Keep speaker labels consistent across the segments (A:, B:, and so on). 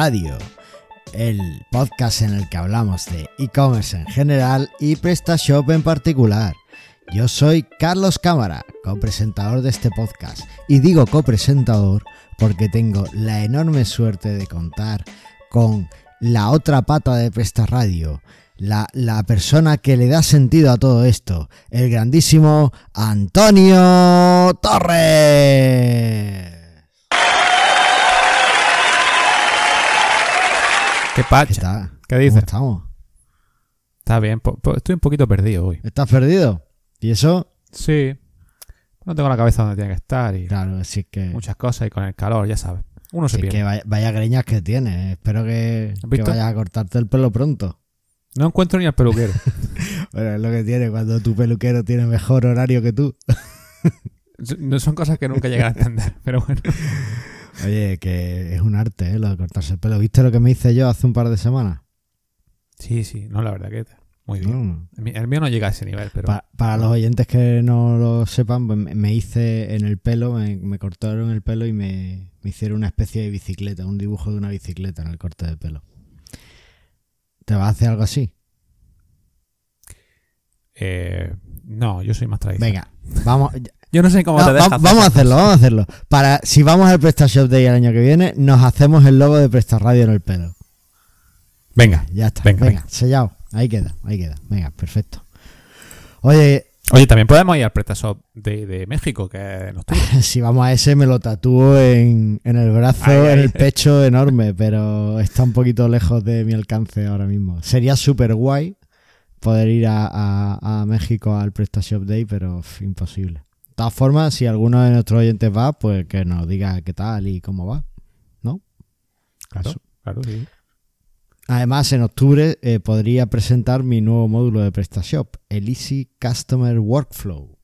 A: Radio, el podcast en el que hablamos de e-commerce en general y PrestaShop en particular. Yo soy Carlos Cámara, copresentador de este podcast, y digo copresentador porque tengo la enorme suerte de contar con la otra pata de Presta Radio, la, la, persona que le da sentido a todo esto, el grandísimo Antonio Torres.
B: ¿Qué pacha? ¿Qué, dices?
A: estamos?
B: Está bien, estoy un poquito perdido hoy.
A: ¿Estás perdido? ¿Y eso?
B: Sí. No tengo la cabeza donde tiene que estar y
A: claro, así que
B: muchas cosas y con el calor, ya sabes. Uno se pierde.
A: que vaya, greñas que tienes. Espero que, que vayas a cortarte el pelo pronto.
B: No encuentro ni al peluquero.
A: bueno, es lo que tiene cuando tu peluquero tiene mejor horario que tú.
B: no son cosas que nunca llegan a entender, pero bueno.
A: Oye, que es un arte, ¿eh? Lo de cortarse el pelo. ¿Viste lo que me hice yo hace un par de semanas?
B: Sí, sí, no, la verdad que muy bien. El, mío no llega a ese nivel, pero.
A: para los oyentes que no lo sepan, pues me hice en el pelo, me, cortaron el pelo y me, hicieron una especie de bicicleta, un dibujo de una bicicleta en el corte de pelo. ¿Te vas a hacer algo así?
B: Eh, no, yo soy más tradicional.
A: Venga, vamos.
B: Yo no sé cómo te dejas
A: Vamos a hacerlo, vamos a hacerlo. Para, si vamos al PrestaShop Day el año que viene, nos hacemos el logo de Presta Radio en el pelo.
B: Venga.
A: Ya está. Venga, sellado. Ahí queda, ahí queda. Venga, perfecto. Oye.
B: Oye, también podemos ir al PrestaShop de, de México, que nos
A: Si vamos a ese, me lo tatúo en, el brazo, en el pecho enorme, pero está un poquito lejos de mi alcance ahora mismo. Sería súper guay poder ir a, México al PrestaShop Day, pero imposible todas formas, si alguno de nuestros oyentes va, pues que nos diga qué tal y cómo va, ¿no?
B: Claro, claro, sí.
A: Además, en octubre eh, podría presentar mi nuevo módulo de PrestaShop, el Easy Customer Workflow.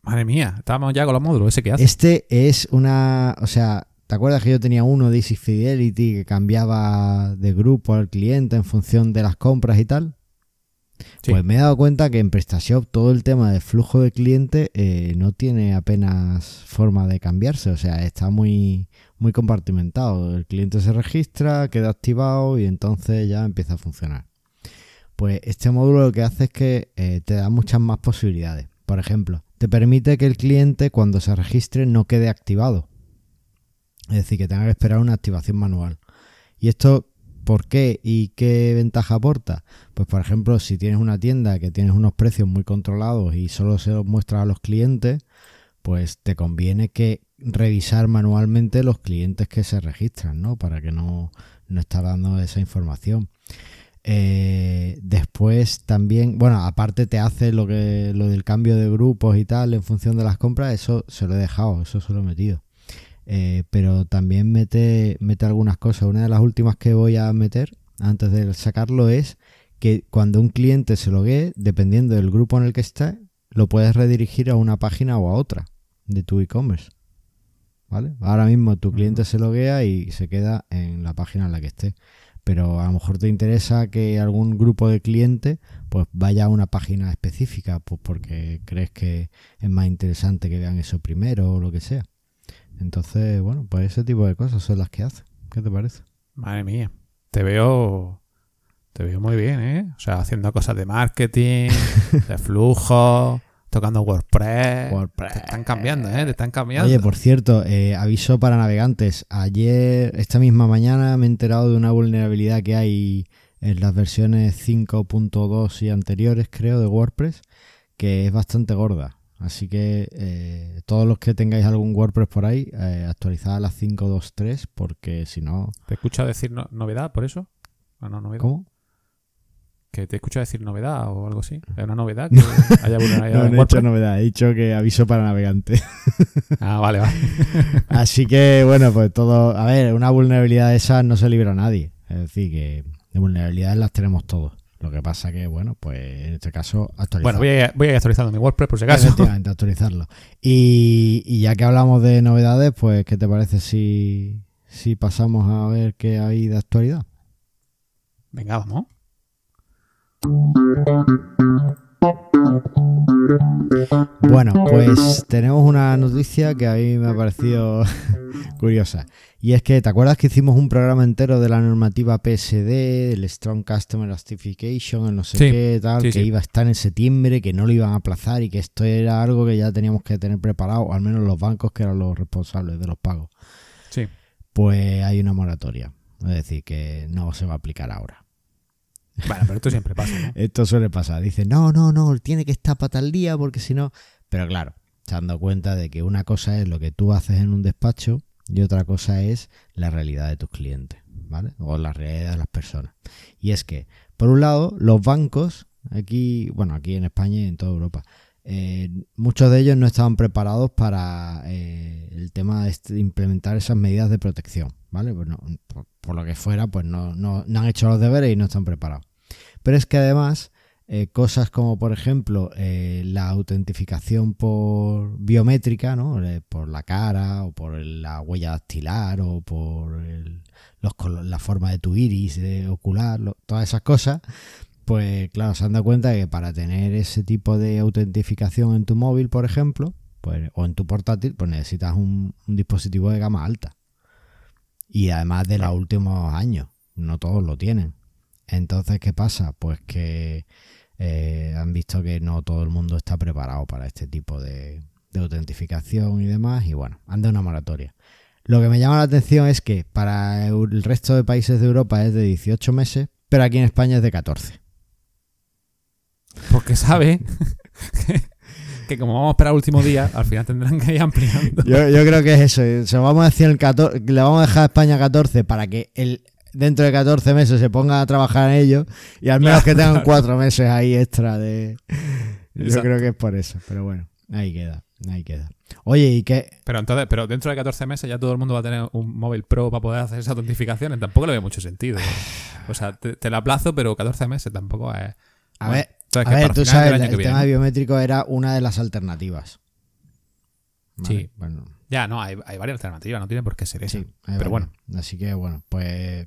B: Madre mía, estábamos ya con los módulos, ¿ese que hace?
A: Este es una, o sea, ¿te acuerdas que yo tenía uno de Easy Fidelity que cambiaba de grupo al cliente en función de las compras y tal? Pues me he dado cuenta que en PrestaShop todo el tema de flujo de cliente eh, no tiene apenas forma de cambiarse, o sea, está muy, muy compartimentado. El cliente se registra, queda activado y entonces ya empieza a funcionar. Pues este módulo lo que hace es que eh, te da muchas más posibilidades. Por ejemplo, te permite que el cliente cuando se registre no quede activado. Es decir, que tenga que esperar una activación manual. Y esto ¿Por qué y qué ventaja aporta? Pues por ejemplo, si tienes una tienda que tienes unos precios muy controlados y solo se los muestra a los clientes, pues te conviene que revisar manualmente los clientes que se registran, ¿no? Para que no, no dando esa información. Eh, después también, bueno, aparte te hace lo que lo del cambio de grupos y tal en función de las compras, eso se lo he dejado, eso se lo he metido. Eh, pero también mete, mete algunas cosas. Una de las últimas que voy a meter antes de sacarlo es que cuando un cliente se logue, dependiendo del grupo en el que esté, lo puedes redirigir a una página o a otra de tu e-commerce. ¿Vale? Ahora mismo tu cliente se loguea y se queda en la página en la que esté. Pero a lo mejor te interesa que algún grupo de clientes pues vaya a una página específica, pues porque crees que es más interesante que vean eso primero o lo que sea. Entonces, bueno, pues ese tipo de cosas son las que hace. ¿Qué te parece?
B: Madre mía, te veo te veo muy bien, ¿eh? O sea, haciendo cosas de marketing, de flujo, tocando WordPress. WordPress. Te están cambiando, ¿eh? Te están cambiando.
A: Oye, por cierto, eh, aviso para navegantes. Ayer, esta misma mañana, me he enterado de una vulnerabilidad que hay en las versiones 5.2 y anteriores, creo, de WordPress, que es bastante gorda. Así que eh, todos los que tengáis algún WordPress por ahí, eh, actualizad a las 5.2.3 porque si no...
B: ¿Te he escuchado decir novedad por eso? ¿O no, novedad?
A: ¿Cómo?
B: Que te he escuchado decir novedad o algo así. ¿Es una novedad?
A: Que haya no, no he dicho novedad, he dicho que aviso para navegante.
B: ah, vale, vale.
A: Así que bueno, pues todo... A ver, una vulnerabilidad de esas no se libra a nadie. Es decir, que de vulnerabilidades las tenemos todos. Lo que pasa que, bueno, pues en este caso actualizar.
B: Bueno, voy a, voy a ir actualizando mi WordPress por si acaso.
A: Efectivamente, actualizarlo. Y, ya que hablamos de novedades, pues, ¿qué te parece si, si pasamos a ver qué hay de actualidad?
B: Venga, vamos.
A: Bueno, pues tenemos una noticia que a mí me ha parecido curiosa. Y es que, ¿te acuerdas que hicimos un programa entero de la normativa PSD, el Strong Customer Justification, el no sé qué, tal, que iba a estar en septiembre, que no lo iban a aplazar y que esto era algo que ya teníamos que tener preparado, al menos los bancos que eran los responsables de los pagos?
B: Sí.
A: Pues hay una moratoria. Es decir, que no se va a aplicar ahora.
B: Bueno, pero esto siempre pasa.
A: esto suele pasar. Dice, no, no, no, tiene que estar para tal día porque si no. Pero claro, dado cuenta de que una cosa es lo que tú haces en un despacho y otra cosa es la realidad de tus clientes, ¿vale? O la realidad de las personas. Y es que, por un lado, los bancos, aquí, bueno, aquí en España y en toda Europa, eh, muchos de ellos no estaban preparados para eh, el tema de implementar esas medidas de protección, ¿vale? Pues por, lo que fuera, pues no, no, no han hecho los deberes y no están preparados. Pero es que además eh, cosas como, por ejemplo, eh, la autentificación por biométrica, ¿no? Eh, por la cara o por la huella dactilar o por la forma de tu iris ocular, todas esas cosas, pues claro, se han dado cuenta de que para tener ese tipo de autentificación en tu móvil, por ejemplo, pues, o en tu portátil, pues necesitas un, un dispositivo de gama alta. Y además de los últimos años, no todos lo tienen. Entonces, ¿qué pasa? Pues que eh, han visto que no todo el mundo está preparado para este tipo de, autentificación y demás, y bueno, han dado una moratoria. Lo que me llama la atención es que para el resto de países de Europa es de 18 meses, pero aquí en España es de 14.
B: Porque sabe que, como vamos a esperar el último día, al final tendrán que ir ampliando.
A: Yo, creo que es eso. Se vamos a decir el 14, le vamos a dejar a España 14 para que el, dentro de 14 meses se pongan a trabajar en ello y al menos que tengan cuatro meses ahí extra de... Yo creo que es por eso, pero bueno, ahí queda, ahí queda. Oye, ¿y qué?
B: Pero entonces, pero dentro de 14 meses ya todo el mundo va a tener un móvil pro para poder hacer esas autentificaciones. Tampoco le veo mucho sentido. O sea, te, la aplazo, pero 14 meses tampoco es...
A: A ver, a ver tú sabes, el, tema biométrico era una de las alternativas.
B: Sí. Bueno. Ya, no, hay, varias alternativas, no tiene por qué ser eso. Sí, pero bueno.
A: Así que bueno, pues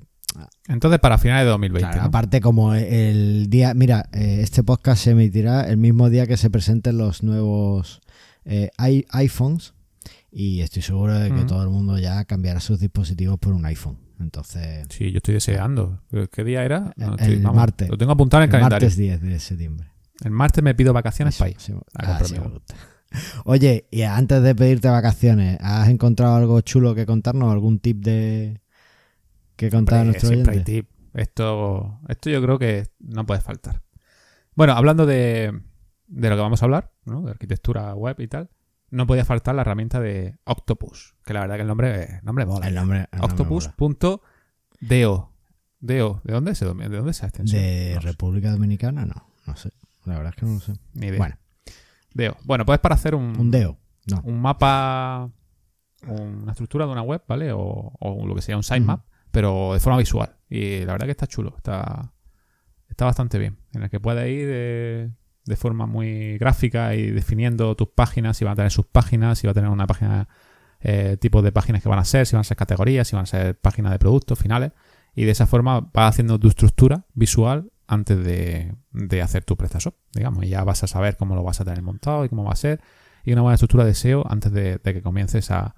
B: entonces, para finales de 2020.
A: Aparte, como el día. Mira, eh, este podcast se emitirá el mismo día que se presenten los nuevos eh, iPhones. Y estoy seguro de que todo el mundo ya cambiará sus dispositivos por un iPhone. Entonces.
B: Sí, yo estoy deseando. ¿Qué día era?
A: el martes.
B: Lo tengo apuntado en el, calendario.
A: Martes 10 de septiembre.
B: El martes me pido vacaciones para ir.
A: Ah, Oye, y antes de pedirte vacaciones, ¿has encontrado algo chulo que contarnos? ¿Algún tip de, que contar a nuestro
B: Esto, esto yo creo que no puede faltar. Bueno, hablando de, de lo que vamos a hablar, ¿no? de arquitectura web y tal, no podía faltar la herramienta de Octopus, que la verdad que el nombre, nombre mola.
A: El nombre,
B: Octopus.do. ¿De dónde es? ¿De dónde es esa extensión?
A: ¿De República Dominicana? No, no sé. La verdad es que no lo sé.
B: Ni idea. Bueno. Deo. Bueno, pues para hacer un...
A: Un Deo.
B: Un mapa, una estructura de una web, ¿vale? O, lo que sea un sitemap pero de forma visual. Y la verdad que está chulo, está, está bastante bien. En el que puedes ir de, forma muy gráfica y definiendo tus páginas, si van a tener sus páginas, si va a tener una página, eh, tipo de páginas que van a ser, si van a ser categorías, si van a ser páginas de productos finales. Y de esa forma vas haciendo tu estructura visual antes de, hacer tu PrestaShop, digamos. Y ya vas a saber cómo lo vas a tener montado y cómo va a ser. Y una buena estructura de SEO antes de que comiences a,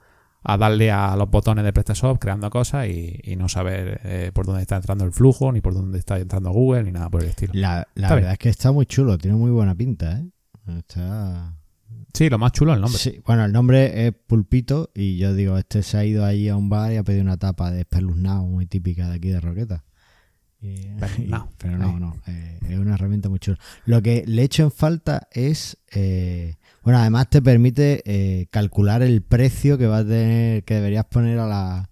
B: a darle a los botones de PrestaShop creando cosas y, no saber eh, por dónde está entrando el flujo, ni por dónde está entrando Google, ni nada por el estilo.
A: La, verdad es que está muy chulo, tiene muy buena pinta, ¿eh? Está...
B: Sí, lo más chulo es el nombre.
A: Sí, bueno, el nombre es Pulpito y yo digo, este se ha ido ahí a un bar y ha pedido una tapa de espeluznado muy típica de aquí de Roqueta. pero no, no, eh, es una herramienta muy chula. Lo que le echo en falta es eh, bueno, además te permite eh, calcular el precio que va a tener, que deberías poner a la,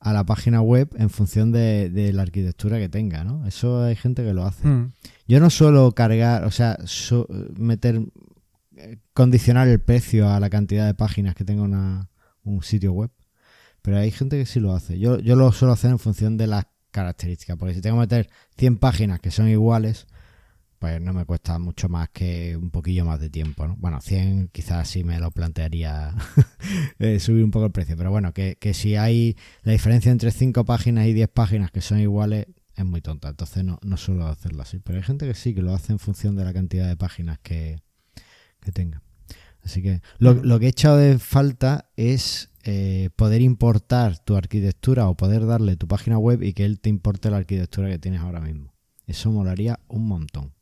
A: a la página web en función de, la arquitectura que tenga, ¿no? Eso hay gente que lo hace. Mm. Yo no suelo cargar, o sea, meter, eh, condicionar el precio a la cantidad de páginas que tenga una, un sitio web, pero hay gente que sí lo hace. Yo, yo lo suelo hacer en función de las características, porque si tengo que meter 100 páginas que son iguales, pues no me cuesta mucho más que un poquillo más de tiempo, ¿no? Bueno, 100 quizás sí me lo plantearía eh, subir un poco el precio, pero bueno, que, si hay la diferencia entre 5 páginas y 10 páginas que son iguales es muy tonta, entonces no, no suelo hacerlo así, pero hay gente que sí, que lo hace en función de la cantidad de páginas que, que tenga. Así que lo, lo que he echado de falta es eh, poder importar tu arquitectura o poder darle tu página web y que él te importe la arquitectura que tienes ahora mismo. Eso molaría un montón.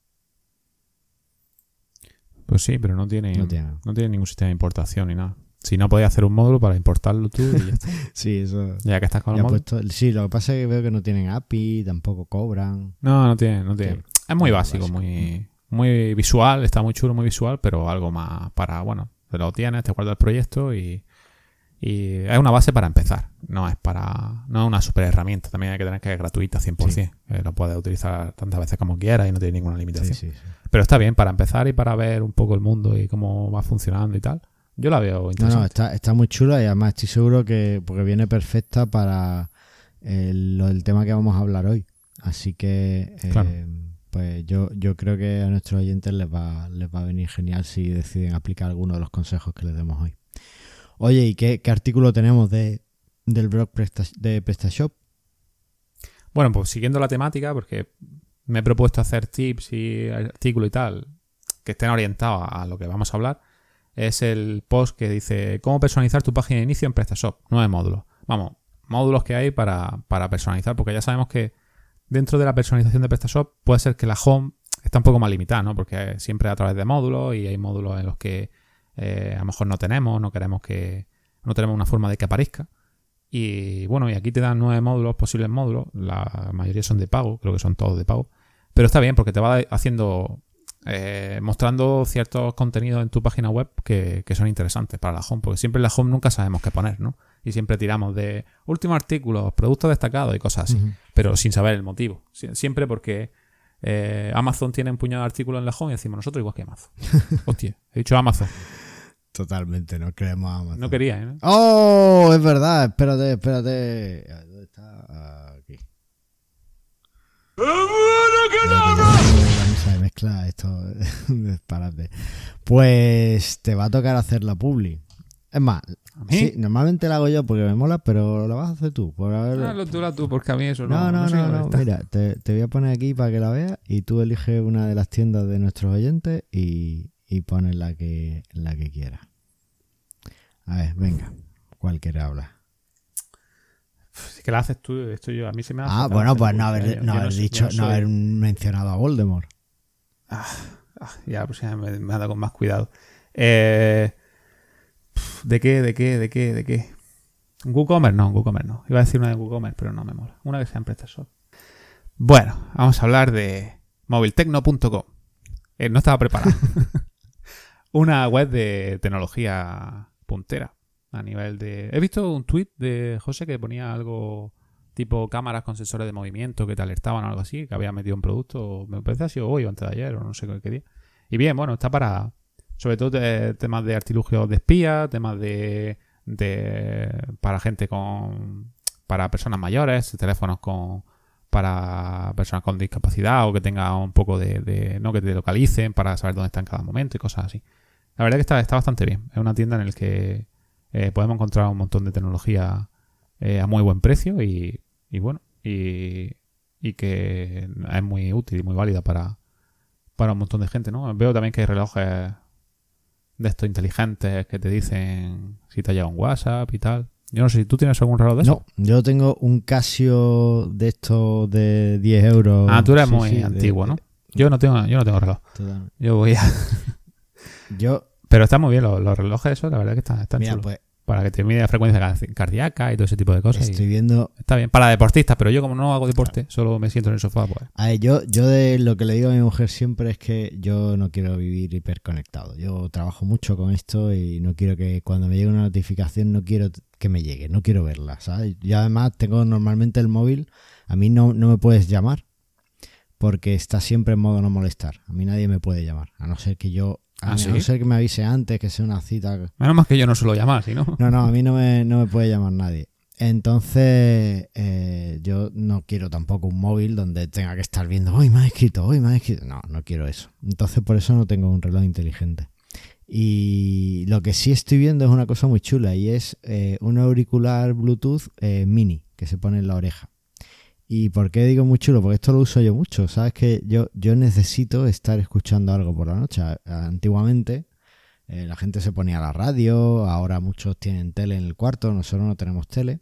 B: Pues sí, pero no tiene, no tiene, ningún sistema de importación ni nada. Si no, podías hacer un módulo para importarlo tú y ya está.
A: sí, eso.
B: Ya que estás con el
A: módulo. sí, lo que pasa es que veo que no tienen API, tampoco cobran.
B: No, no tienen, no tienen. Es muy básico, muy muy visual, está muy chulo, muy visual, pero algo más para, bueno, te lo tienes, te guardas el proyecto y, y es una base para empezar. No es para no es una super herramienta. También hay que tener que es gratuita 100%. Eh, lo puedes utilizar tantas veces como quieras y no tiene ninguna limitación. Pero está bien para empezar y para ver un poco el mundo y cómo va funcionando y tal. Yo la veo interesante.
A: No, no, está, está muy chula y además estoy seguro que porque viene perfecta para el, el tema que vamos a hablar hoy. Así que eh, pues yo, yo creo que a nuestros oyentes les va, les va a venir genial si deciden aplicar alguno de los consejos que les demos hoy. Oye, ¿y qué, artículo tenemos de, del blog de PrestaShop?
B: Bueno, pues siguiendo la temática, porque me he propuesto hacer tips y artículos y tal que estén orientados a lo que vamos a hablar, es el post que dice cómo personalizar tu página de inicio en PrestaShop. Nueve módulos. Vamos, módulos que hay para, para personalizar, porque ya sabemos que dentro de la personalización de PrestaShop puede ser que la home está un poco más limitada, ¿no? Porque siempre a través de módulos y hay módulos en los que eh, a lo mejor no tenemos, no queremos que, no tenemos una forma de que aparezca. Y bueno, y aquí te dan nueve módulos, posibles módulos, la mayoría son de pago, creo que son todos de pago. Pero está bien porque te va haciendo, eh, mostrando ciertos contenidos en tu página web que, son interesantes para la home, porque siempre en la home nunca sabemos qué poner, ¿no? y siempre tiramos de último artículo, productos destacados y cosas así, pero sin saber el motivo. Siempre porque eh, Amazon tiene un puñado de artículos en la home y decimos nosotros igual que Amazon. Hostia, he dicho Amazon.
A: Totalmente, no creemos Amazon.
B: No quería, ¿eh?
A: ¡Oh! Es verdad, espérate, espérate. ¿Dónde está? Aquí. Vamos a mezcla esto. Pues te va a tocar hacer la publi. Es más, sí, normalmente la hago yo porque me mola, pero la vas a hacer tú. Por haber...
B: Ah, tú, tú, porque a mí eso
A: no. No, no, no. Mira, te, voy a poner aquí para que la veas y tú eliges una de las tiendas de nuestros oyentes y, y pones la que, la que quieras. A ver, venga. ¿Cuál quieres hablar?
B: Si que la haces tú, esto yo, a mí se me hace.
A: Ah, bueno, pues no haber, no haber dicho, no, haber mencionado a Voldemort.
B: Ah, ah ya, pues ya me, me ha dado con más cuidado. Eh. ¿De qué? ¿De qué? ¿De qué? ¿De qué? WooCommerce no, WooCommerce no. Iba a decir una de WooCommerce, pero no me mola. Una que sea en PrestaShop. Bueno, vamos a hablar de moviltecno.com. Eh, no estaba preparado. una web de tecnología puntera a nivel de... He visto un tweet de José que ponía algo tipo cámaras con sensores de movimiento que te alertaban o algo así, que había metido un producto, me parece sido hoy o antes de ayer o no sé qué día. Y bien, bueno, está para, sobre todo temas de artilugios de espía, temas de, para gente con para personas mayores, teléfonos con para personas con discapacidad o que tengan un poco de, no que te localicen para saber dónde está en cada momento y cosas así. La verdad que está, está bastante bien. Es una tienda en la que eh, podemos encontrar un montón de tecnología eh, a muy buen precio y, y bueno, y, y, que es muy útil y muy válida para, para un montón de gente, ¿no? Veo también que hay relojes de estos inteligentes que te dicen si te ha llegado un WhatsApp y tal. Yo no sé si tú tienes algún reloj de eso.
A: No, yo tengo un Casio de estos de 10 euros.
B: Ah, tú eres muy antiguo, ¿no? Yo no tengo, yo no tengo reloj. Yo voy a.
A: yo.
B: Pero está muy bien los, los relojes, eso, la verdad que están, están chulos. Pues, para que te mide la frecuencia cardíaca y todo ese tipo de cosas.
A: Estoy viendo.
B: Está bien, para deportistas, pero yo como no hago deporte, solo me siento en el sofá. Pues.
A: A ver, yo, yo de lo que le digo a mi mujer siempre es que yo no quiero vivir hiperconectado. Yo trabajo mucho con esto y no quiero que cuando me llegue una notificación, no quiero que me llegue, no quiero verla, ¿sabes? Yo además tengo normalmente el móvil, a mí no, no me puedes llamar porque está siempre en modo no molestar. A mí nadie me puede llamar, a no ser que yo a, ¿Ah, no ser que me avise antes, que sea una cita.
B: Menos más que yo no suelo llamar, si no.
A: No, no, a mí no me, no me puede llamar nadie. Entonces, eh, yo no quiero tampoco un móvil donde tenga que estar viendo, hoy me ha escrito, hoy me ha escrito. No, no quiero eso. Entonces, por eso no tengo un reloj inteligente. Y lo que sí estoy viendo es una cosa muy chula y es eh, un auricular Bluetooth eh, mini que se pone en la oreja. ¿Y por qué digo muy chulo? Porque esto lo uso yo mucho. Sabes que yo, yo necesito estar escuchando algo por la noche. Antiguamente, Eh, la gente se ponía a la radio, ahora muchos tienen tele en el cuarto, nosotros no tenemos tele.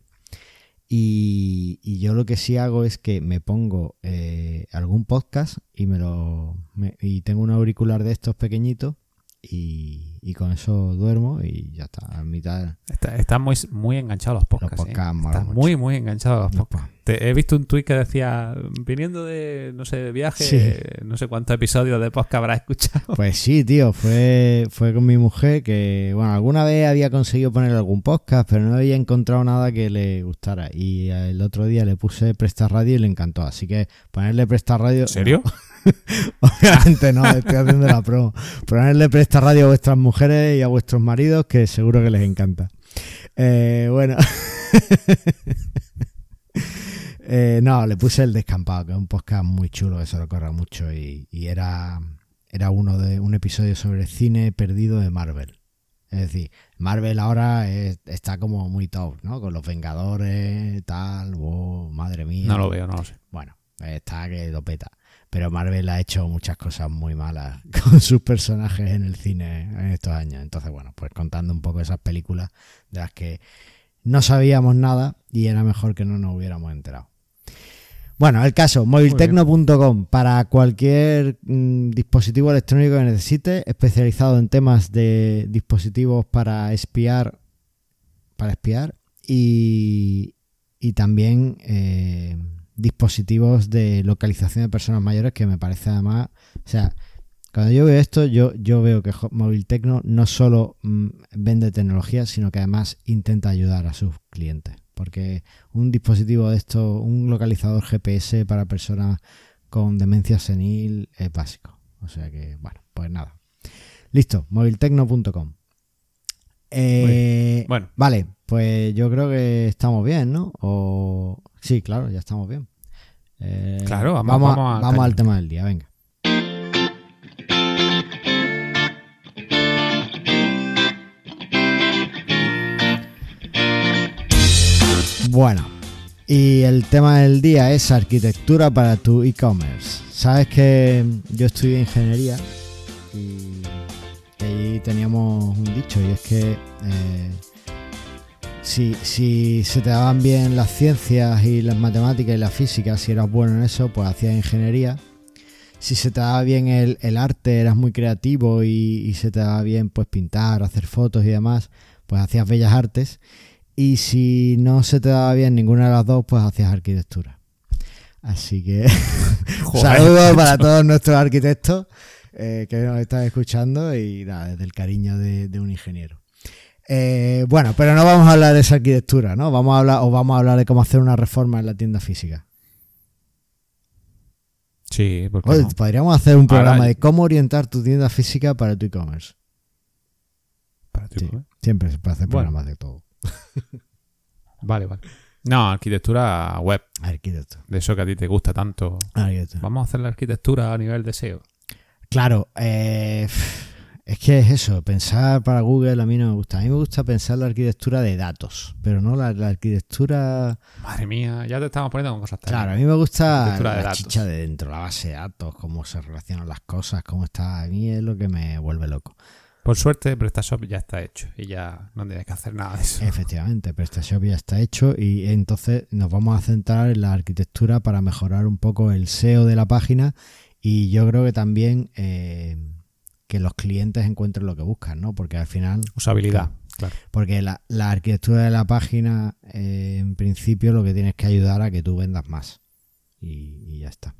A: Y, yo lo que sí hago es que me pongo eh, algún podcast y me lo y tengo un auricular de estos pequeñitos y, con eso duermo y ya está, a mitad.
B: Está, está muy, muy enganchado a los podcasts. ¿eh? está muy, muy enganchado a los podcasts. He visto un tuit que decía, viniendo de, no sé, de viaje, no sé cuántos episodios de podcast habrá escuchado.
A: Pues sí, tío, fue, fue con mi mujer que, bueno, alguna vez había conseguido poner algún podcast, pero no había encontrado nada que le gustara. Y el otro día le puse Presta Radio y le encantó. Así que ponerle Presta Radio...
B: ¿En serio?
A: Obviamente no, estoy haciendo la promo. Ponerle presta radio a vuestras mujeres y a vuestros maridos, que seguro que les encanta. Eh, bueno. Eh, no, le puse el descampado, que es un podcast muy chulo, que se lo corra mucho. Y, era, era uno de un episodio sobre cine perdido de Marvel. Es decir, Marvel ahora está como muy top, ¿no? Con los Vengadores, tal, oh, madre mía.
B: No lo veo, no lo sé.
A: Bueno, está que lo peta. Pero Marvel ha hecho muchas cosas muy malas con sus personajes en el cine en estos años. Entonces, bueno, pues contando un poco esas películas de las que no sabíamos nada y era mejor que no nos hubiéramos enterado. Bueno, el caso, moviltecno.com para cualquier mm, dispositivo electrónico que necesite, especializado en temas de dispositivos para espiar, para espiar y, y también eh, dispositivos de localización de personas mayores que me parece además, o sea, cuando yo veo esto, yo, yo veo que Móvil Tecno no solo mm, vende tecnología, sino que además intenta ayudar a sus clientes. Porque un dispositivo de esto, un localizador GPS para personas con demencia senil es básico. O sea que, bueno, pues nada. Listo, moviltecno.com. Eh, bueno. Vale, pues yo creo que estamos bien, ¿no? O sí, claro, ya estamos bien.
B: Eh, claro,
A: vamos, vamos, al tema del día, venga. Bueno, y el tema del día es arquitectura para tu e-commerce. Sabes que yo estudié ingeniería y ahí teníamos un dicho y es que eh, si, si, se te daban bien las ciencias y las matemáticas y la física, si eras bueno en eso, pues hacías ingeniería. Si se te daba bien el, arte, eras muy creativo y, se te daba bien pues pintar, hacer fotos y demás, pues hacías bellas artes. Y si no se te daba bien ninguna de las dos, pues hacías arquitectura. Así que saludos para todos nuestros arquitectos eh, que nos están escuchando y nada, desde el cariño de un ingeniero. Eh, bueno, pero no vamos a hablar de esa arquitectura, ¿no? Vamos a hablar, o vamos a hablar de cómo hacer una reforma en la tienda física.
B: Sí, porque
A: podríamos hacer un programa de cómo orientar tu tienda física para tu e-commerce.
B: Para tu e-commerce.
A: Siempre se puede hacer programas de todo.
B: vale, vale. No, arquitectura web.
A: Arquitectura.
B: De eso que a ti te gusta tanto. Vamos a hacer la arquitectura a nivel de SEO.
A: Claro, eh, es que es eso, pensar para Google a mí no me gusta. A mí me gusta pensar la arquitectura de datos, pero no la, arquitectura...
B: Madre mía, ya te estamos poniendo con cosas
A: Claro, a mí me gusta la, chicha de dentro, la base de datos, cómo se relacionan las cosas, cómo está... A mí es lo que me vuelve loco.
B: Por suerte, PrestaShop ya está hecho y ya no tienes que hacer nada de eso.
A: Efectivamente, PrestaShop ya está hecho y entonces nos vamos a centrar en la arquitectura para mejorar un poco el SEO de la página y yo creo que también... Eh, que los clientes encuentren lo que buscan, ¿no? Porque al final...
B: Usabilidad, claro.
A: Porque la, arquitectura de la página, eh, en principio, lo que tienes que ayudar a que tú vendas más. Y, ya está.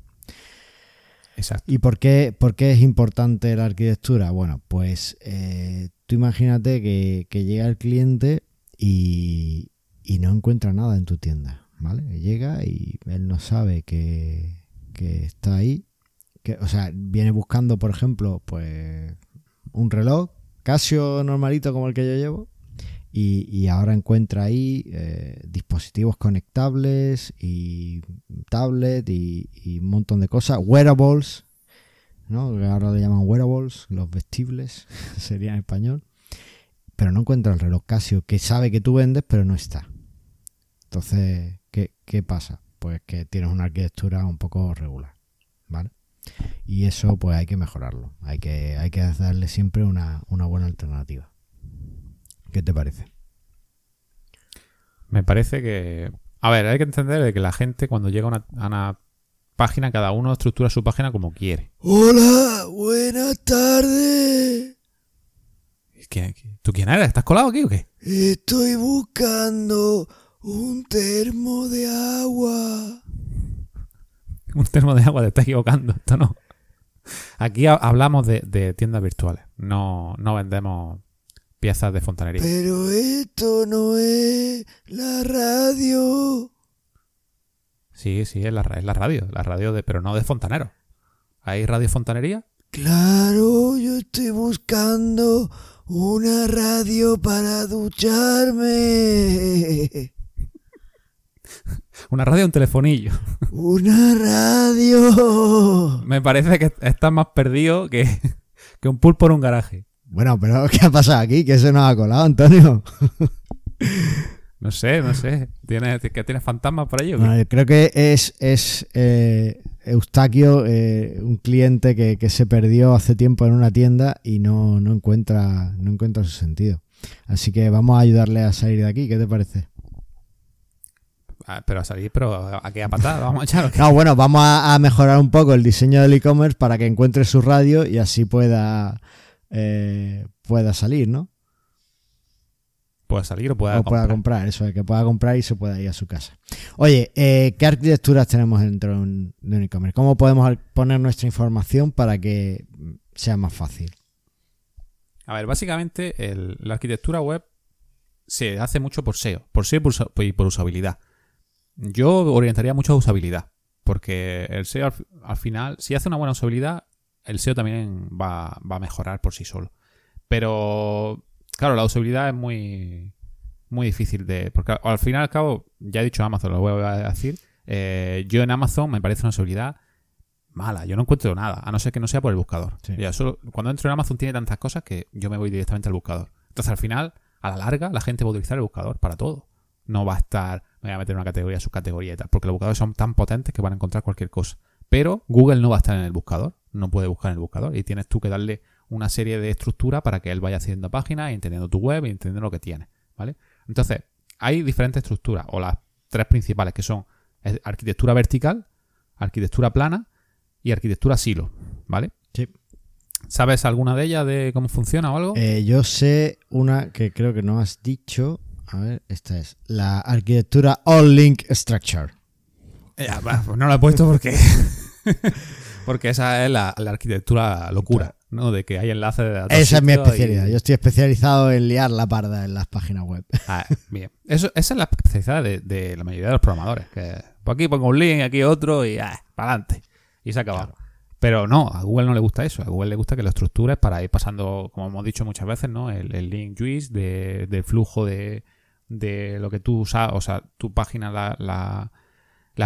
A: ¿Y por qué, por qué, es importante la arquitectura? Bueno, pues eh, tú imagínate que, llega el cliente y, y, no encuentra nada en tu tienda, ¿vale? Llega y él no sabe que, que está ahí o sea, viene buscando, por ejemplo, pues un reloj Casio normalito como el que yo llevo y, ahora encuentra ahí eh, dispositivos conectables y tablet y, un montón de cosas, wearables, ¿no? ahora le llaman wearables, los vestibles sería en español, pero no encuentra el reloj Casio que sabe que tú vendes pero no está. Entonces, ¿qué, qué pasa? Pues que tienes una arquitectura un poco regular, ¿vale? Y eso pues hay que mejorarlo. Hay que, hay que darle siempre una, buena alternativa. ¿Qué te parece?
B: Me parece que... A ver, hay que entender que la gente cuando llega a una, página, cada uno estructura su página como quiere.
A: Hola, buenas tardes.
B: ¿Tú quién eres? ¿Estás colado aquí o qué?
A: Estoy buscando un termo de agua.
B: Un termo de agua, te estás equivocando. Esto no. Aquí hablamos de, tiendas virtuales. No, no vendemos piezas de fontanería.
A: Pero esto no es la radio.
B: Sí, sí, es la, es la radio. La radio de, pero no de fontanero. ¿Hay radio fontanería?
A: Claro, yo estoy buscando una radio para ducharme.
B: Una radio, un telefonillo.
A: Una radio.
B: Me parece que estás más perdido que, que un pool por un garaje.
A: Bueno, pero ¿qué ha pasado aquí? ¿Qué se nos ha colado, Antonio?
B: No sé, no sé. ¿Tienes, ¿Que tienes fantasmas por ahí?
A: creo que es, es eh, Eustaquio, eh, un cliente que, que, se perdió hace tiempo en una tienda y no, no, encuentra, no encuentra su sentido. Así que vamos a ayudarle a salir de aquí. ¿Qué te parece?
B: Ah, pero a salir, pero a qué a patada, vamos a echar.
A: No, bueno, vamos a, mejorar un poco el diseño del e-commerce para que encuentre su radio y así pueda, eh, pueda salir, ¿no?
B: Pueda salir o pueda
A: comprar. pueda comprar, eso es, que pueda comprar y se pueda ir a su casa. Oye, eh, ¿qué arquitecturas tenemos dentro de un, e-commerce? ¿Cómo podemos poner nuestra información para que sea más fácil?
B: A ver, básicamente la arquitectura web se hace mucho por SEO, por SEO y por usabilidad. Yo orientaría mucho a usabilidad, porque el SEO al, final, si hace una buena usabilidad, el SEO también va, a mejorar por sí solo. Pero, claro, la usabilidad es muy, muy difícil de... Porque al final y al cabo, ya he dicho Amazon, lo voy a decir, eh, yo en Amazon me parece una usabilidad mala. Yo no encuentro nada, a no ser que no sea por el buscador. solo, cuando entro en Amazon tiene tantas cosas que yo me voy directamente al buscador. Entonces, al final, a la larga, la gente va a utilizar el buscador para todo. No va a estar me voy a meter una categoría, subcategoría y tal, porque los buscadores son tan potentes que van a encontrar cualquier cosa. Pero Google no va a estar en el buscador, no puede buscar en el buscador y tienes tú que darle una serie de estructura para que él vaya haciendo páginas, entendiendo tu web y entendiendo lo que tiene, ¿vale? Entonces, hay diferentes estructuras, o las tres principales que son arquitectura vertical, arquitectura plana y arquitectura silo, ¿vale?
A: Sí.
B: ¿Sabes alguna de ellas de cómo funciona o algo?
A: Eh, yo sé una que creo que no has dicho, a ver, esta es la arquitectura All Link Structure.
B: pues no la he puesto porque. porque esa es la, arquitectura locura, ¿no? De que hay enlaces de
A: datos. Esa es mi especialidad. Yo estoy especializado en liar la parda en las páginas web.
B: Ah, bien. Eso, esa es la especialidad de, la mayoría de los programadores. Que por aquí pongo un link, aquí otro y ah, para adelante. Y se acaba. Pero no, a Google no le gusta eso. A Google le gusta que lo estructures para ir pasando, como hemos dicho muchas veces, ¿no? El, link juice del flujo de, de lo que tú usas, o sea, tu página, la, la,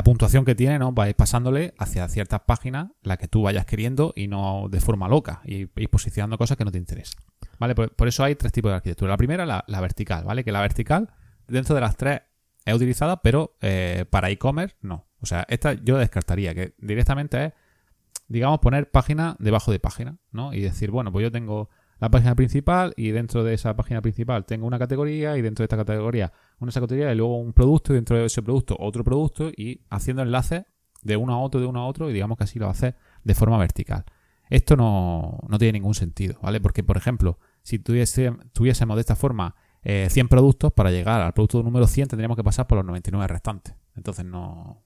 B: puntuación que tiene, ¿no? Vais pasándole hacia ciertas páginas la que tú vayas queriendo y no de forma loca y, posicionando cosas que no te interesan. ¿Vale? Por, eso hay tres tipos de arquitectura. La primera, la, la, vertical, ¿vale? Que la vertical, dentro de las tres, es utilizada, pero eh, para e-commerce no. O sea, esta yo descartaría, que directamente es, digamos, poner página debajo de página, ¿no? Y decir, bueno, pues yo tengo la página principal y dentro de esa página principal tengo una categoría y dentro de esta categoría una categoría y luego un producto y dentro de ese producto otro producto y haciendo enlaces de uno a otro, de uno a otro y digamos que así lo hace de forma vertical. Esto no, tiene ningún sentido, ¿vale? Porque, por ejemplo, si tuviésemos de esta forma 100 eh, productos, para llegar al producto número 100 tendríamos que pasar por los 99 restantes. Entonces no...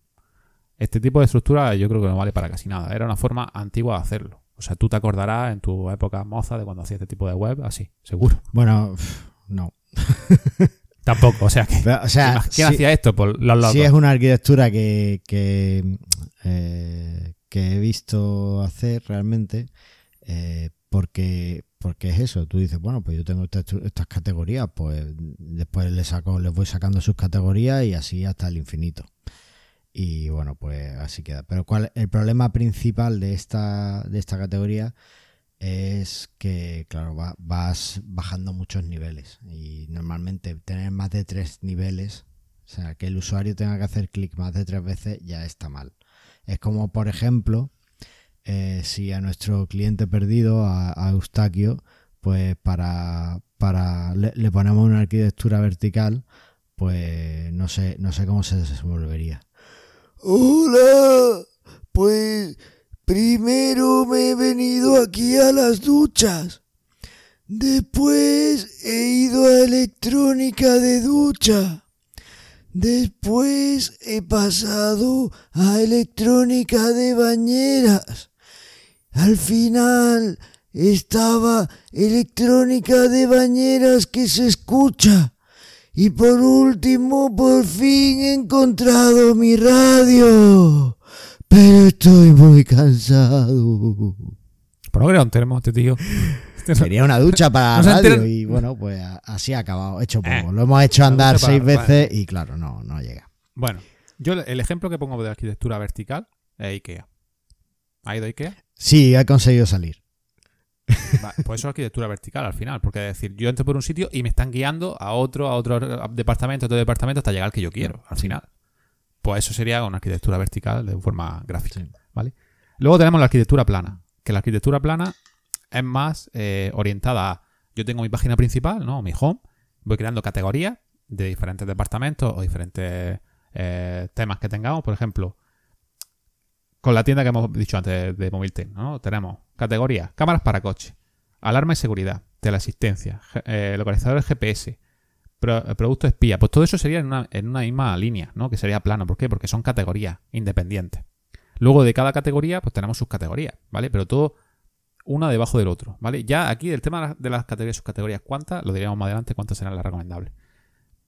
B: Este tipo de estructura yo creo que no vale para casi nada. Era una forma antigua de hacerlo. O sea, tú te acordarás en tu época moza de cuando hacías este tipo de web, así, seguro.
A: Bueno, no.
B: Tampoco, o sea, que, ¿quién hacía esto? Por los
A: Sí, es una arquitectura que, que, eh, que he visto hacer realmente, eh, porque, porque es eso. Tú dices, bueno, pues yo tengo estas, estas categorías, pues después les, saco, les voy sacando sus categorías y así hasta el infinito. Y bueno, pues así queda. Pero cuál, el problema principal de esta, de esta categoría es que, claro, vas bajando muchos niveles. Y normalmente tener más de tres niveles, o sea, que el usuario tenga que hacer clic más de tres veces, ya está mal. Es como, por ejemplo, eh, si a nuestro cliente perdido, a, Eustaquio, pues para, para le, ponemos una arquitectura vertical, pues no sé, no sé cómo se desenvolvería.
C: Hola, pues primero me he venido aquí a las duchas. Después he ido a electrónica de ducha. Después he pasado a electrónica de bañeras. Al final estaba electrónica de bañeras que se escucha. Y por último, por fin he encontrado mi radio. Pero estoy muy cansado.
B: Programa tenemos este tío.
A: Sería una ducha para la radio y bueno, pues así ha acabado, hecho poco. Eh, Lo hemos hecho andar seis veces y claro, no, no llega.
B: Bueno, yo el ejemplo que pongo de arquitectura vertical es IKEA. ¿Ha ido IKEA?
A: Sí, ha conseguido salir.
B: Pues eso es arquitectura vertical al final, porque es decir, yo entro por un sitio y me están guiando a otro, a otro departamento, a otro departamento hasta llegar al que yo quiero, al final. Pues eso sería una arquitectura vertical de forma gráfica, ¿vale? Luego tenemos la arquitectura plana, que la arquitectura plana es más eh, orientada a, yo tengo mi página principal, ¿no? Mi home, voy creando categorías de diferentes departamentos o diferentes eh, temas que tengamos, por ejemplo, con la tienda que hemos dicho antes de Mobilten, ¿no? Tenemos categorías, cámaras para coche, alarma y seguridad, teleasistencia, eh, localizadores GPS, producto espía. Pues todo eso sería en una, misma línea, ¿no? Que sería plano. ¿Por qué? Porque son categorías independientes. Luego de cada categoría, pues tenemos sus categorías, ¿vale? Pero todo una debajo del otro, ¿vale? Ya aquí el tema de las categorías, sus categorías cuántas, lo diríamos más adelante, cuántas serán las recomendables.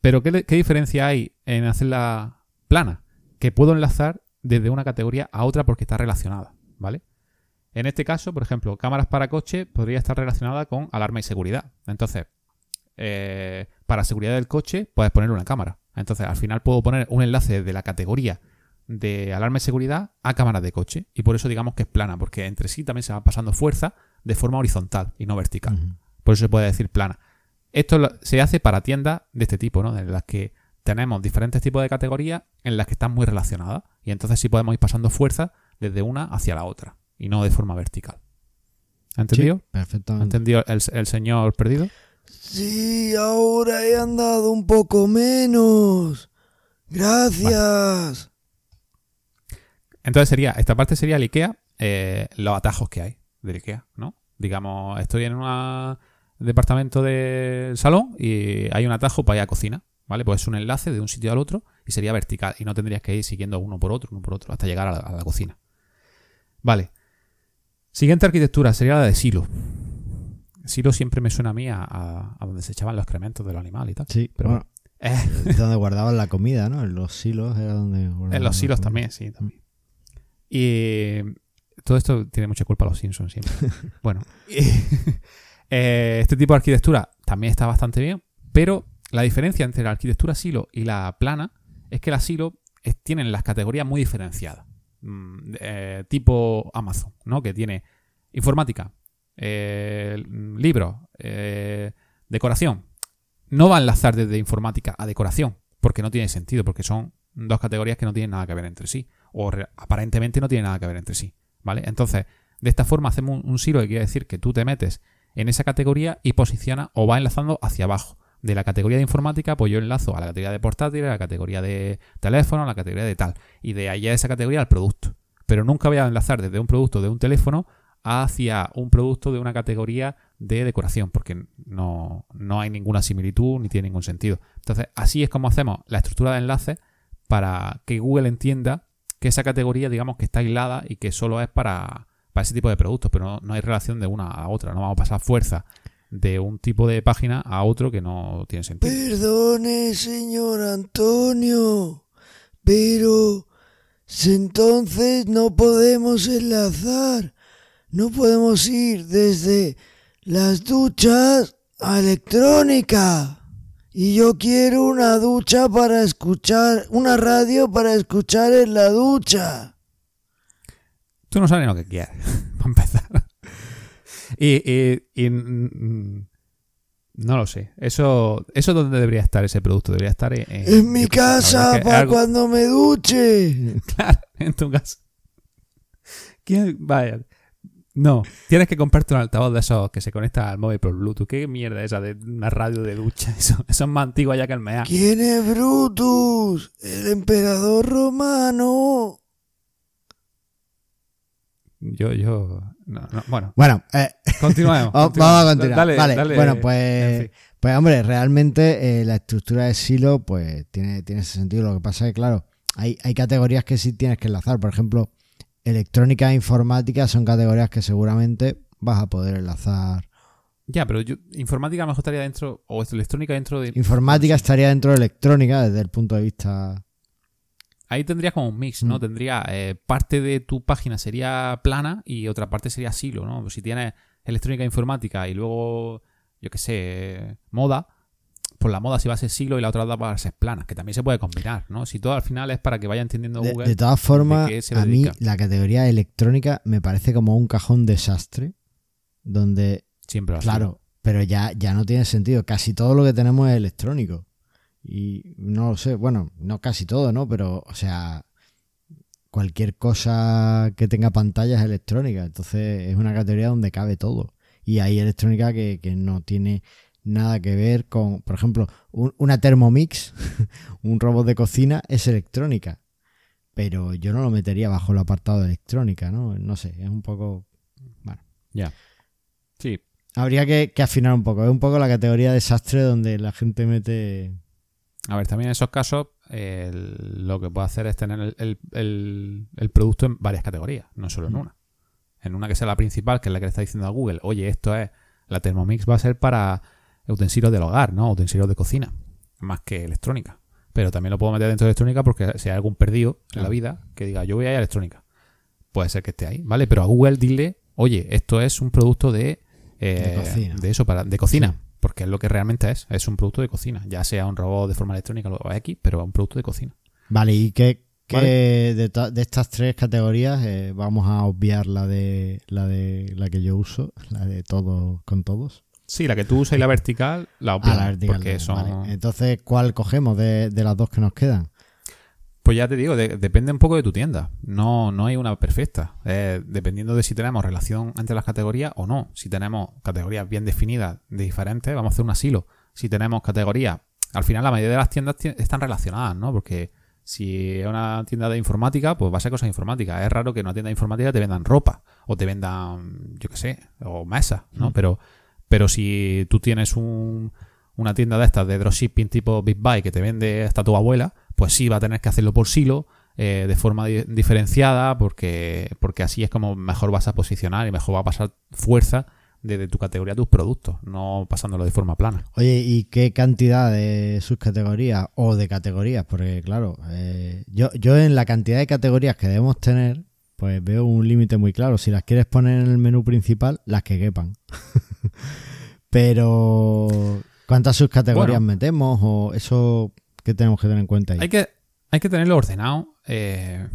B: Pero ¿qué, ¿qué, diferencia hay en hacerla plana? Que puedo enlazar desde una categoría a otra porque está relacionada, ¿vale? En este caso, por ejemplo, cámaras para coche podría estar relacionada con alarma y seguridad. Entonces, eh, para seguridad del coche puedes poner una cámara. Entonces, al final puedo poner un enlace de la categoría de alarma y seguridad a cámaras de coche. Y por eso digamos que es plana, porque entre sí también se va pasando fuerza de forma horizontal y no vertical. Por eso se puede decir plana. Esto se hace para tiendas de este tipo, ¿no? En las que tenemos diferentes tipos de categorías en las que están muy relacionadas. Y entonces sí podemos ir pasando fuerza desde una hacia la otra. Y no de forma vertical. ¿Ha entendido?
A: perfectamente.
B: ¿Ha entendido el, el señor perdido?
C: Sí, ahora he andado un poco menos. Gracias.
B: Entonces sería, esta parte sería el IKEA, eh, los atajos que hay del IKEA, ¿no? Digamos, estoy en un departamento del salón y hay un atajo para ir a cocina, ¿vale? Pues es un enlace de un sitio al otro y sería vertical y no tendrías que ir siguiendo uno por otro, uno por otro, hasta llegar a la, cocina. Vale. Siguiente arquitectura sería la de silo. Silo siempre me suena a mí a, donde se echaban los excrementos de los animales y tal.
A: Sí, pero bueno. Es donde guardaban la comida, ¿no? En los silos era donde
B: En los silos también, sí, también. Y todo esto tiene mucha culpa a los Simpsons siempre. bueno, eh, este tipo de arquitectura también está bastante bien, pero la diferencia entre la arquitectura silo y la plana es que la silo tienen las categorías muy diferenciadas. Mm, eh, tipo Amazon, ¿no? Que tiene informática, eh, libros, decoración. No va a enlazar desde informática a decoración, porque no tiene sentido, porque son dos categorías que no tienen nada que ver entre sí o aparentemente no tiene nada que ver entre sí, ¿vale? Entonces, de esta forma hacemos un, silo que quiere decir que tú te metes en esa categoría y posiciona o va enlazando hacia abajo. De la categoría de informática, pues yo enlazo a la categoría de portátil, a la categoría de teléfono, a la categoría de tal. Y de ahí a esa categoría al producto. Pero nunca voy a enlazar desde un producto de un teléfono hacia un producto de una categoría de decoración, porque no, no hay ninguna similitud ni tiene ningún sentido. Entonces, así es como hacemos la estructura de enlaces para que Google entienda que esa categoría, digamos, que está aislada y que solo es para, ese tipo de productos, pero no, hay relación de una a otra. No vamos a pasar fuerza de un tipo de página a otro que no tiene sentido.
C: Perdone, señor Antonio, pero entonces no podemos enlazar. No podemos ir desde las duchas a electrónica. Y yo quiero una ducha para escuchar, una radio para escuchar en la ducha.
B: Tú no sabes lo que quieres, para empezar. Y, mm, no lo sé. Eso, eso dónde debería estar ese producto. Debería estar en,
C: en mi casa para cuando me duche.
B: claro, en tu casa. ¿Quién? Vaya. No, tienes que comprarte un altavoz de esos que se conecta al móvil por Bluetooth. ¿Qué mierda es esa de una radio de ducha? Eso, eso es más antiguo ya que el MEA.
C: ¿Quién es Brutus? El emperador romano.
B: Yo, yo. No, no, bueno,
A: Bueno, eh,
B: continuemos.
A: vamos a continuar.
B: Dale,
A: vale,
B: dale,
A: bueno,
B: en
A: pues,
B: fin.
A: pues hombre, realmente eh, la estructura de silo pues tiene, tiene ese sentido. Lo que pasa es que, claro, hay, hay categorías que sí tienes que enlazar. Por ejemplo, electrónica e informática son categorías que seguramente vas a poder enlazar.
B: Ya, pero yo, informática a lo mejor estaría dentro, o electrónica dentro de...
A: Informática estaría dentro de electrónica desde el punto de vista...
B: Ahí tendrías como un mix, ¿no?
A: Mm.
B: Tendría eh, parte de tu página sería plana y otra parte sería silo, ¿no? Si tienes electrónica e informática y luego, yo qué sé, moda, pues la moda sí va a ser silo y la otra va a ser plana, que también se puede combinar, ¿no? Si todo al final es para que vaya entendiendo Google.
A: de todas formas, a mí la categoría electrónica me parece como un cajón desastre donde
B: siempre va a ser.
A: Claro, pero ya, ya no tiene sentido. Casi todo lo que tenemos es electrónico. Y no lo sé, bueno, no casi todo, ¿no? Pero, o sea, cualquier cosa que tenga pantalla es electrónica. Entonces es una categoría donde cabe todo. Y hay electrónica que, que no tiene nada que ver con, por ejemplo, un- una Thermomix, un robot de cocina, es electrónica. Pero yo no lo metería bajo el apartado de electrónica, ¿no? No sé, es un poco...
B: Ya. Sí,
A: Habría que, que afinar un poco. Es un poco la categoría desastre donde la gente mete.
B: A ver, también en esos casos el- lo que puede hacer es tener el, el- el- el producto en varias categorías, no solo en una. En una que sea la principal, que es la que le está diciendo a Google, oye, esto es, la Thermomix va a ser para utensilios del hogar, ¿no? Utensilios de cocina, más que electrónica. Pero también lo puedo meter dentro de electrónica porque si hay algún perdido en la vida que diga, yo voy a ir a electrónica, puede ser que esté ahí, ¿vale? Pero a Google dile, oye, esto es un producto de, eh,
A: De cocina.
B: de eso, para, de cocina.
A: Sí.
B: Porque es lo que realmente es, es un producto de cocina. Ya sea un robot de forma electrónica o X, pero es un producto de cocina.
A: Vale, y que
B: Vale.
A: de, estas tres categorías eh, vamos a obviar la de la de la que yo uso, la de todos con todos.
B: Sí, la que tú usas y la vertical, la
A: Ah,
B: obviamos,
A: la vertical.
B: porque
A: vale.
B: son...
A: Entonces, ¿cuál cogemos de, de las dos que nos quedan?
B: Pues ya te digo, de- depende un poco de tu tienda. No, no hay una perfecta. Eh, dependiendo de si tenemos relación entre las categorías o no. Si tenemos categorías bien definidas de diferentes, vamos a hacer un asilo. Si tenemos categorías, al final la mayoría de las tiendas ti- están relacionadas, ¿no? Porque si es una tienda de informática, pues va a ser cosas informáticas. Es raro que en una tienda de informática te vendan ropa o te vendan, yo qué sé, o mesas, ¿no?
A: Mm.
B: Pero, pero si tú tienes un, una tienda de estas de dropshipping tipo Big Buy que te vende hasta tu abuela, pues sí va a tener que hacerlo por silo, eh, de forma di- diferenciada, porque, porque así es como mejor vas a posicionar y mejor va a pasar fuerza desde tu categoría a tus productos, no pasándolo de forma plana.
A: Oye, ¿y qué cantidad de subcategorías o de categorías? Porque, claro, eh, yo, yo en la cantidad de categorías que debemos tener, pues veo un límite muy claro. Si las quieres poner en el menú principal, las que quepan. Pero, ¿cuántas subcategorías
B: Bueno.
A: metemos? O eso tenemos que tener en cuenta ahí.
B: Hay que, hay que tenerlo ordenado, eh,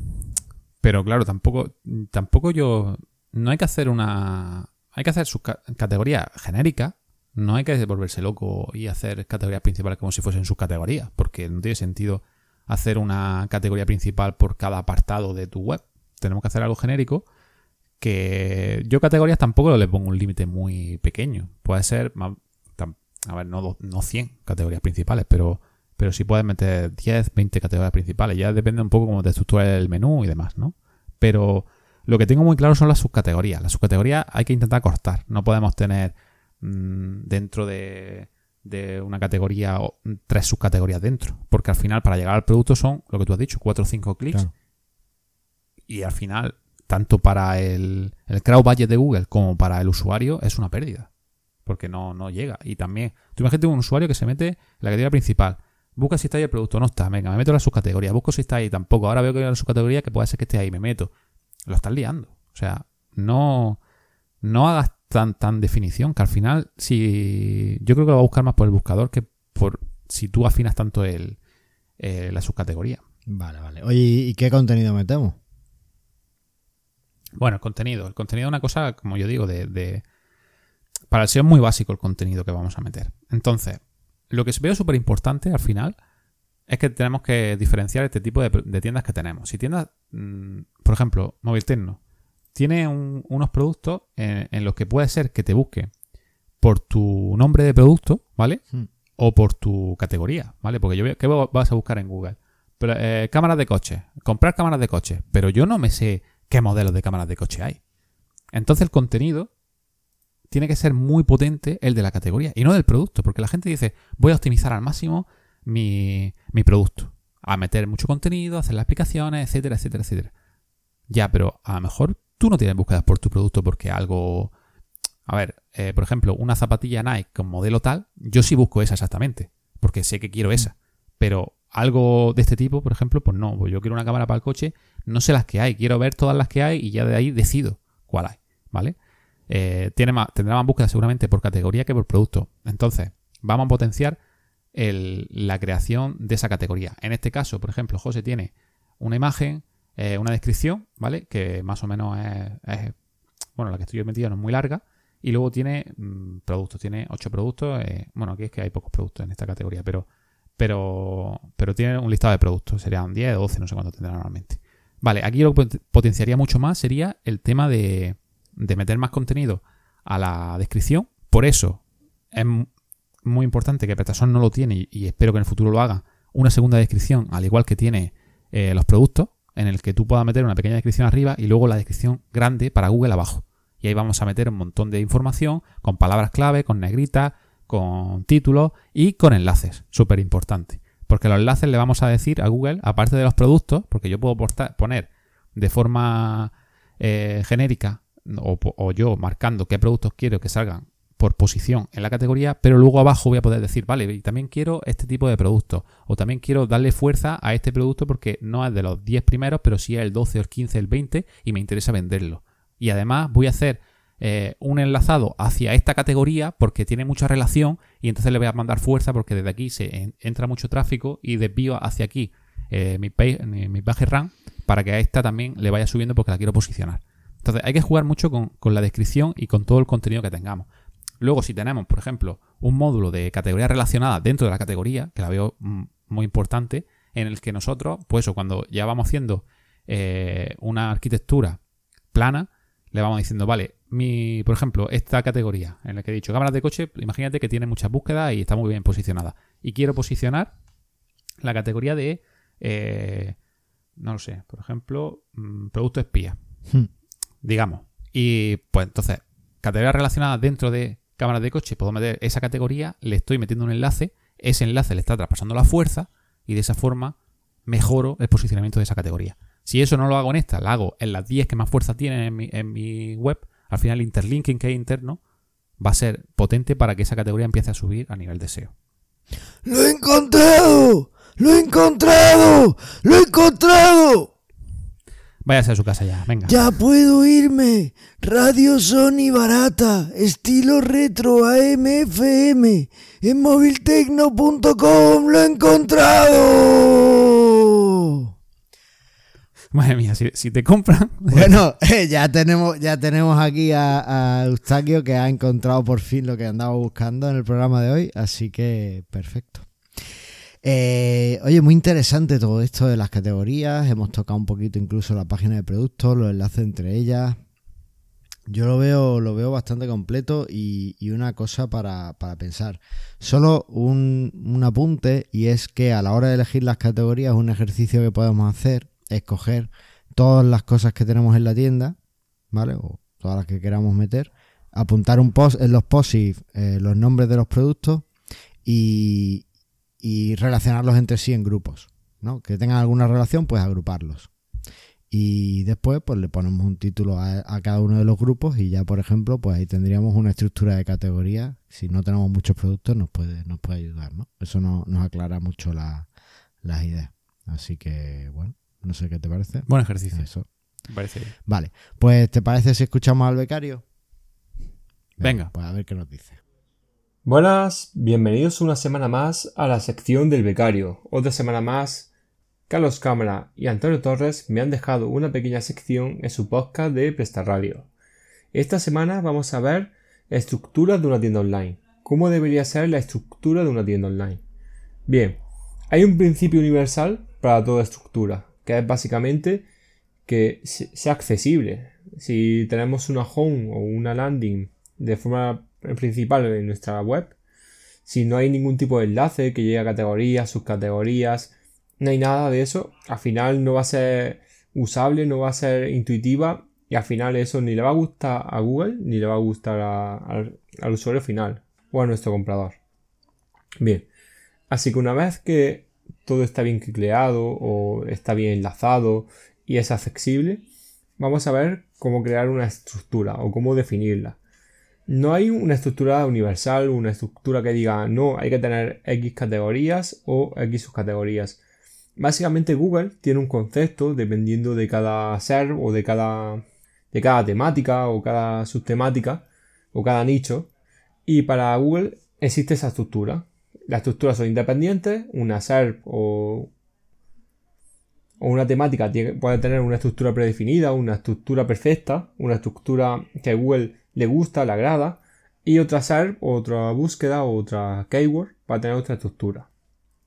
B: pero claro, tampoco, tampoco yo. No hay que hacer una. Hay que hacer sus ca- categorías genéricas. No hay que volverse loco y hacer categorías principales como si fuesen subcategorías, porque no tiene sentido hacer una categoría principal por cada apartado de tu web. Tenemos que hacer algo genérico que yo categorías tampoco le pongo un límite muy pequeño. Puede ser, más- a ver, no, no 100 categorías principales, pero, pero sí puedes meter 10, 20 categorías principales. Ya depende un poco cómo te estructura el menú y demás, ¿no? Pero lo que tengo muy claro son las subcategorías. Las subcategorías hay que intentar cortar. No podemos tener mm, dentro de, de una categoría o mm, tres subcategorías dentro. Porque al final, para llegar al producto son, lo que tú has dicho, 4 o 5 clics.
A: Claro.
B: Y al final, tanto para el, el crowd budget de Google como para el usuario, es una pérdida. Porque no, no llega. Y también, tú imagínate un usuario que se mete en la categoría principal. Busca si está ahí el producto, no está. Venga, me meto en la subcategoría. Busco si está ahí, tampoco. Ahora veo que hay una subcategoría que puede ser que esté ahí, me meto. Lo estás liando. O sea, no, no hagas tan, tan definición que al final, si. Yo creo que lo va a buscar más por el buscador que por si tú afinas tanto el, eh, la subcategoría.
A: Vale, vale. Oye, ¿y qué contenido metemos?
B: Bueno, el contenido. El contenido es una cosa, como yo digo, de, de- Para el SEO es muy básico el contenido que vamos a meter. Entonces, lo que veo súper importante al final es que tenemos que diferenciar este tipo de, de tiendas que tenemos. Si tiendas, mm, por ejemplo, Móvil Tecno, tiene unos productos en, los que puede ser que te busque por tu nombre de producto, ¿vale? Hmm. O por tu categoría, ¿vale? Porque yo veo que vas a buscar en Google. Pero, eh, cámaras de coche, comprar cámaras de coche, pero yo no me sé qué modelos de cámaras de coche hay. Entonces el contenido tiene que ser muy potente el de la categoría y no del producto, porque la gente dice, voy a optimizar al máximo mi, mi producto, a meter mucho contenido, hacer las explicaciones, etcétera, etcétera, etcétera. Ya, pero a lo mejor tú no tienes búsquedas por tu producto porque algo... A ver, eh, por ejemplo, una zapatilla Nike con modelo tal, yo sí busco esa exactamente, porque sé que quiero esa. Pero algo de este tipo, por ejemplo, pues no, pues yo quiero una cámara para el coche, no sé las que hay, quiero ver todas las que hay y ya de ahí decido cuál hay, ¿vale? Eh, tendrá más búsquedas seguramente por categoría que por producto. Entonces, vamos a potenciar la creación de esa categoría. En este caso, por ejemplo, José tiene una imagen, eh, una descripción, ¿vale? Que más o menos es, bueno, la que estoy metido no es muy larga. Y luego tiene mm, productos, tiene 8 productos. Eh, bueno, aquí es que hay pocos productos en esta categoría, pero, pero, pero tiene un listado de productos. Serían 10 o 12, no sé cuánto tendrá normalmente. Vale, aquí lo que potenciaría mucho más sería el tema de, de meter más contenido a la descripción. Por eso es muy importante que PrestaShop no lo tiene y, espero que en el futuro lo haga. Una segunda descripción, al igual que tiene eh, los productos, en el que tú puedas meter una pequeña descripción arriba y luego la descripción grande para Google abajo. Y ahí vamos a meter un montón de información con palabras clave, con negritas, con títulos y con enlaces. Súper importante. Porque los enlaces le vamos a decir a Google, aparte de los productos, porque yo puedo poner de forma eh, genérica o, yo marcando qué productos quiero que salgan por posición en la categoría, pero luego abajo voy a poder decir, vale, y también quiero este tipo de producto, o también quiero darle fuerza a este producto porque no es de los 10 primeros, pero sí es el 12, el 15, el 20 y me interesa venderlo. Y además voy a hacer eh, un enlazado hacia esta categoría porque tiene mucha relación y entonces le voy a mandar fuerza porque desde aquí se entra mucho tráfico y desvío hacia aquí eh, mi, page, mi para que a esta también le vaya subiendo porque la quiero posicionar. Entonces hay que jugar mucho con, la descripción y con todo el contenido que tengamos. Luego, si tenemos, por ejemplo, un módulo de categoría relacionada dentro de la categoría, que la veo mm, muy importante, en el que nosotros, pues eso, cuando ya vamos haciendo eh, una arquitectura plana, le vamos diciendo, vale, mi, por ejemplo, esta categoría en la que he dicho cámaras de coche, imagínate que tiene muchas búsquedas y está muy bien posicionada. Y quiero posicionar la categoría de, eh, no lo sé, por ejemplo, mm, producto espía, hmm. Digamos. Y pues entonces, categoría relacionada dentro de cámaras de coche, puedo meter esa categoría, le estoy metiendo un enlace, ese enlace le está traspasando la fuerza y de esa forma mejoro el posicionamiento de esa categoría. Si eso no lo hago en esta, lo hago en las 10 que más fuerza tienen en mi, web, al final el interlinking que hay interno va a ser potente para que esa categoría empiece a subir a nivel de SEO.
C: ¡Lo he encontrado! ¡Lo he encontrado! ¡Lo he encontrado!
B: Váyase a su casa ya, venga.
C: Ya puedo irme. Radio Sony barata, estilo retro AMFM. En moviltecno.com lo he encontrado.
B: Madre mía, si, te compran.
A: Bueno, eh, ya tenemos, ya tenemos aquí a, a Eustaquio que ha encontrado por fin lo que andaba buscando en el programa de hoy, así que perfecto. Eh, oye, muy interesante todo esto de las categorías. Hemos tocado un poquito incluso la página de productos, los enlaces entre ellas. Yo lo veo, lo veo bastante completo y, una cosa para, pensar. Solo un, un, apunte y es que a la hora de elegir las categorías, un ejercicio que podemos hacer es coger todas las cosas que tenemos en la tienda, ¿vale? O todas las que queramos meter, apuntar un post en los posts eh, los nombres de los productos y, y relacionarlos entre sí en grupos, ¿no? Que tengan alguna relación, pues agruparlos. Y después, pues le ponemos un título a, cada uno de los grupos y ya, por ejemplo, pues ahí tendríamos una estructura de categoría. Si no tenemos muchos productos, nos puede, nos puede ayudar, ¿no? Eso nos aclara mucho las ideas. Así que, bueno, no sé qué te parece.
B: Buen ejercicio.
A: Eso.
B: parece bien.
A: Vale, pues ¿te parece si escuchamos al becario?
B: Venga.
A: Pues a ver qué nos dice.
D: Buenas, bienvenidos una semana más a la sección del becario. Otra semana más, Carlos Cámara y Antonio Torres me han dejado una pequeña sección en su podcast de Presta Radio. Esta semana vamos a ver estructuras de una tienda online. ¿Cómo debería ser la estructura de una tienda online? Bien, hay un principio universal para toda estructura, que es básicamente que sea accesible. si tenemos una home o una landing de forma principal en nuestra web, si no hay ningún tipo de enlace que llegue a categorías, subcategorías, no hay nada de eso, al final no va a ser usable, no va a ser intuitiva y al final eso ni le va a gustar a Google ni le va a gustar al usuario final o a nuestro comprador. Bien, así que una vez que todo está bien creado o está bien enlazado y es accesible, vamos a ver cómo crear una estructura o cómo definirla. No hay una estructura universal, una estructura que diga no, hay que tener X categorías o X subcategorías. Básicamente Google tiene un concepto dependiendo de cada ser o de cada, de cada temática o cada subtemática o cada nicho. Y para Google existe esa estructura. Las estructuras son independientes, una SERP o, o una temática puede tener una estructura predefinida, una estructura perfecta, una estructura que Google le gusta, le agrada, y otra SERP, otra búsqueda, otra keyword va a tener otra estructura.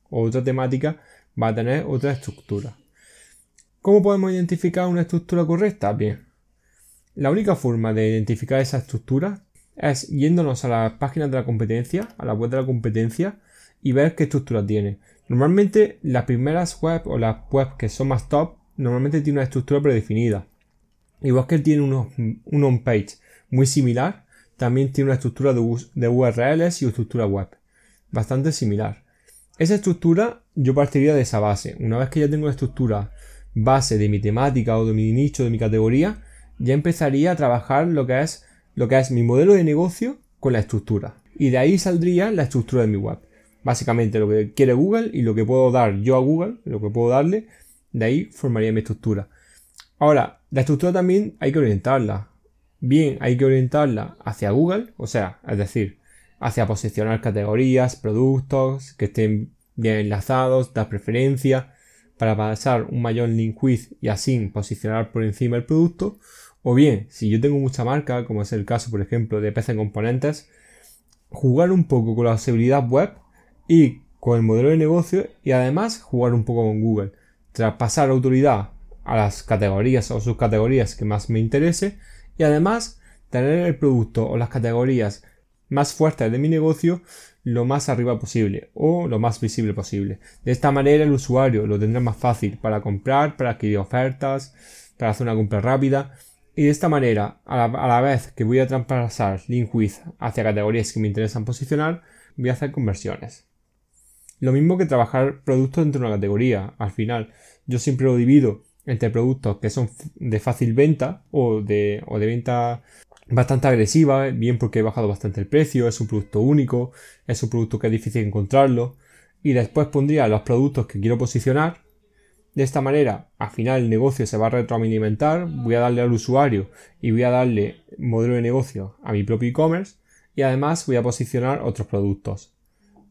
D: Otra temática va a tener otra estructura. ¿Cómo podemos identificar una estructura correcta? Bien, la única forma de identificar esa estructura es yéndonos a las páginas de la competencia, a la web de la competencia, y ver qué estructura tiene. Normalmente las primeras webs o las webs que son más top, normalmente tienen una estructura predefinida. Igual que tiene un on-page muy similar, también tiene una estructura de, URLs y una estructura web. Bastante similar. Esa estructura yo partiría de esa base. Una vez que ya tengo la estructura base de mi temática o de mi nicho, de mi categoría, ya empezaría a trabajar lo que es, lo que es mi modelo de negocio con la estructura. Y de ahí saldría la estructura de mi web. Básicamente lo que quiere Google y lo que puedo dar yo a Google, lo que puedo darle, de ahí formaría mi estructura. Ahora, la estructura también hay que orientarla. Bien, hay que orientarla hacia Google, o sea, es decir, hacia posicionar categorías, productos que estén bien enlazados, dar preferencia para pasar un mayor link with y así posicionar por encima el producto. O bien, si yo tengo mucha marca, como es el caso, por ejemplo, de PC Componentes, jugar un poco con la seguridad web y con el modelo de negocio y además jugar un poco con Google. Traspasar autoridad a las categorías o subcategorías que más me interese y además tener el producto o las categorías más fuertes de mi negocio lo más arriba posible o lo más visible posible. De esta manera el usuario lo tendrá más fácil para comprar, para adquirir ofertas, para hacer una compra rápida y de esta manera a la, vez que voy a traspasar link with hacia categorías que me interesan posicionar voy a hacer conversiones. Lo mismo que trabajar productos dentro de una categoría. Al final, yo siempre lo divido entre productos que son de fácil venta o de, o de venta bastante agresiva, bien porque he bajado bastante el precio, es un producto único, es un producto que es difícil encontrarlo. Y después pondría los productos que quiero posicionar. De esta manera, al final el negocio se va a retroalimentar, voy a darle al usuario y voy a darle modelo de negocio a mi propio e-commerce y además voy a posicionar otros productos.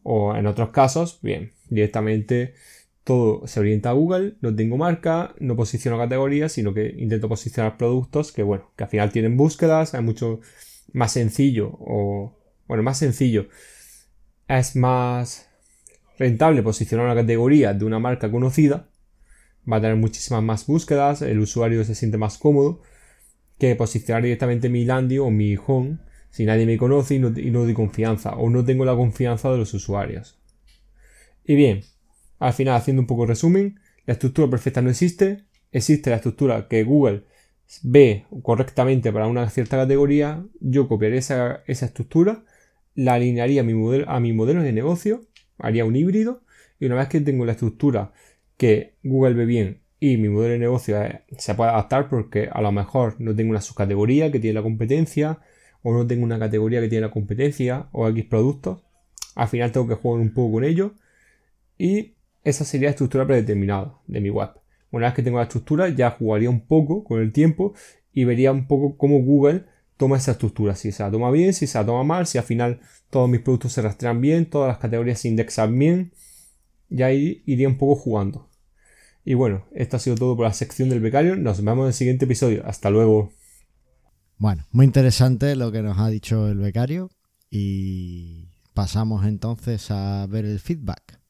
D: O en otros casos, bien, directamente todo se orienta a Google, no tengo marca, no posiciono categorías, sino que intento posicionar productos que, bueno, que al final tienen búsquedas, es mucho más sencillo o, bueno, más sencillo. Es más rentable posicionar una categoría de una marca conocida, va a tener muchísimas más búsquedas, el usuario se siente más cómodo que posicionar directamente mi landing o mi home si nadie me conoce y no, doy confianza o no tengo la confianza de los usuarios. Y bien, al final haciendo un poco de resumen, la estructura perfecta no existe, existe la estructura que Google ve correctamente para una cierta categoría, yo copiaría esa, estructura, la alinearía a mi, modelo, a de negocio, haría un híbrido. Y una vez que tengo la estructura que Google ve bien y mi modelo de negocio eh, se puede adaptar porque a lo mejor no tengo una subcategoría que tiene la competencia, o no tengo una categoría que tiene la competencia o X productos, al final tengo que jugar un poco con ello. Y esa sería la estructura predeterminada de mi web. Una vez que tengo la estructura ya jugaría un poco con el tiempo y vería un poco cómo Google toma esa estructura, si se la toma bien, si se la toma mal, si al final todos mis productos se rastrean bien, todas las categorías se indexan bien, y ahí iría un poco jugando. Y bueno, esto ha sido todo por la sección del becario, nos vemos en el siguiente episodio, hasta luego.
A: Bueno, muy interesante lo que nos ha dicho el becario y pasamos entonces a ver el feedback.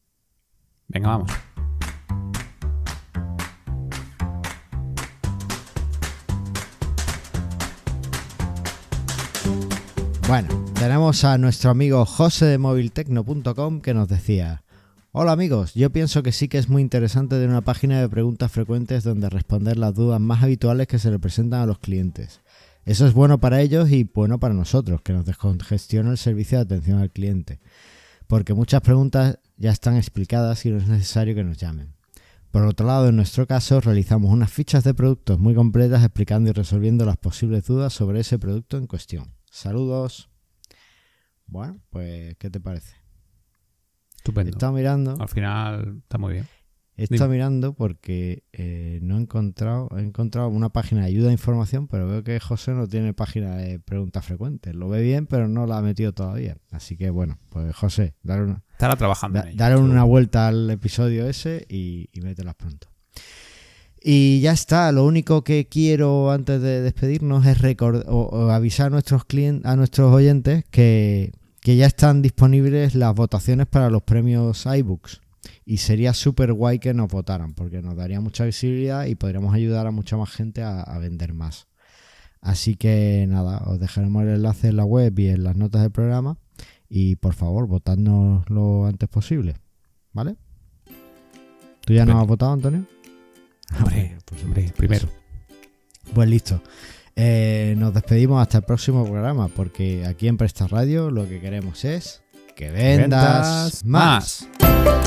B: Venga, vamos.
A: Bueno, tenemos a nuestro amigo José de moviltecno.com que nos decía, Hola amigos, yo pienso que sí que es muy interesante tener una página de preguntas frecuentes donde responder las dudas más habituales que se le presentan a los clientes. Eso es bueno para ellos y bueno para nosotros, que nos descongestiona el servicio de atención al cliente. Porque muchas preguntas ya están explicadas y no es necesario que nos llamen. Por otro lado, en nuestro caso, realizamos unas fichas de productos muy completas explicando y resolviendo las posibles dudas sobre ese producto en cuestión. Saludos. Bueno, pues, ¿qué te parece?
B: Estupendo.
A: Estado mirando.
B: Al final está muy bien.
A: He estado mirando porque eh, no he encontrado, he encontrado una página de ayuda e información, pero veo que José no tiene página de preguntas frecuentes. Lo ve bien, pero no la ha metido todavía. Así que bueno, pues José, dar una,
B: Estará trabajando en ello,
A: dar una
B: seguro.
A: vuelta al episodio ese y, y mételas pronto. Y ya está, lo único que quiero antes de despedirnos es record- o, o avisar a nuestros clientes, a nuestros oyentes que, que ya están disponibles las votaciones para los premios iBooks. Y sería súper guay que nos votaran, porque nos daría mucha visibilidad y podríamos ayudar a mucha más gente a, a vender más. Así que nada, os dejaremos el enlace en la web y en las notas del programa. Y por favor, votadnos lo antes posible. ¿Vale? ¿Tú ya no
B: Estupendo.
A: has votado, Antonio?
B: Hombre,
A: Pues,
B: hombre, primero.
A: Pues listo. Eh, nos despedimos hasta el próximo programa, porque aquí en Presta Radio lo que queremos es que vendas,
B: Vendas
A: más.
B: más.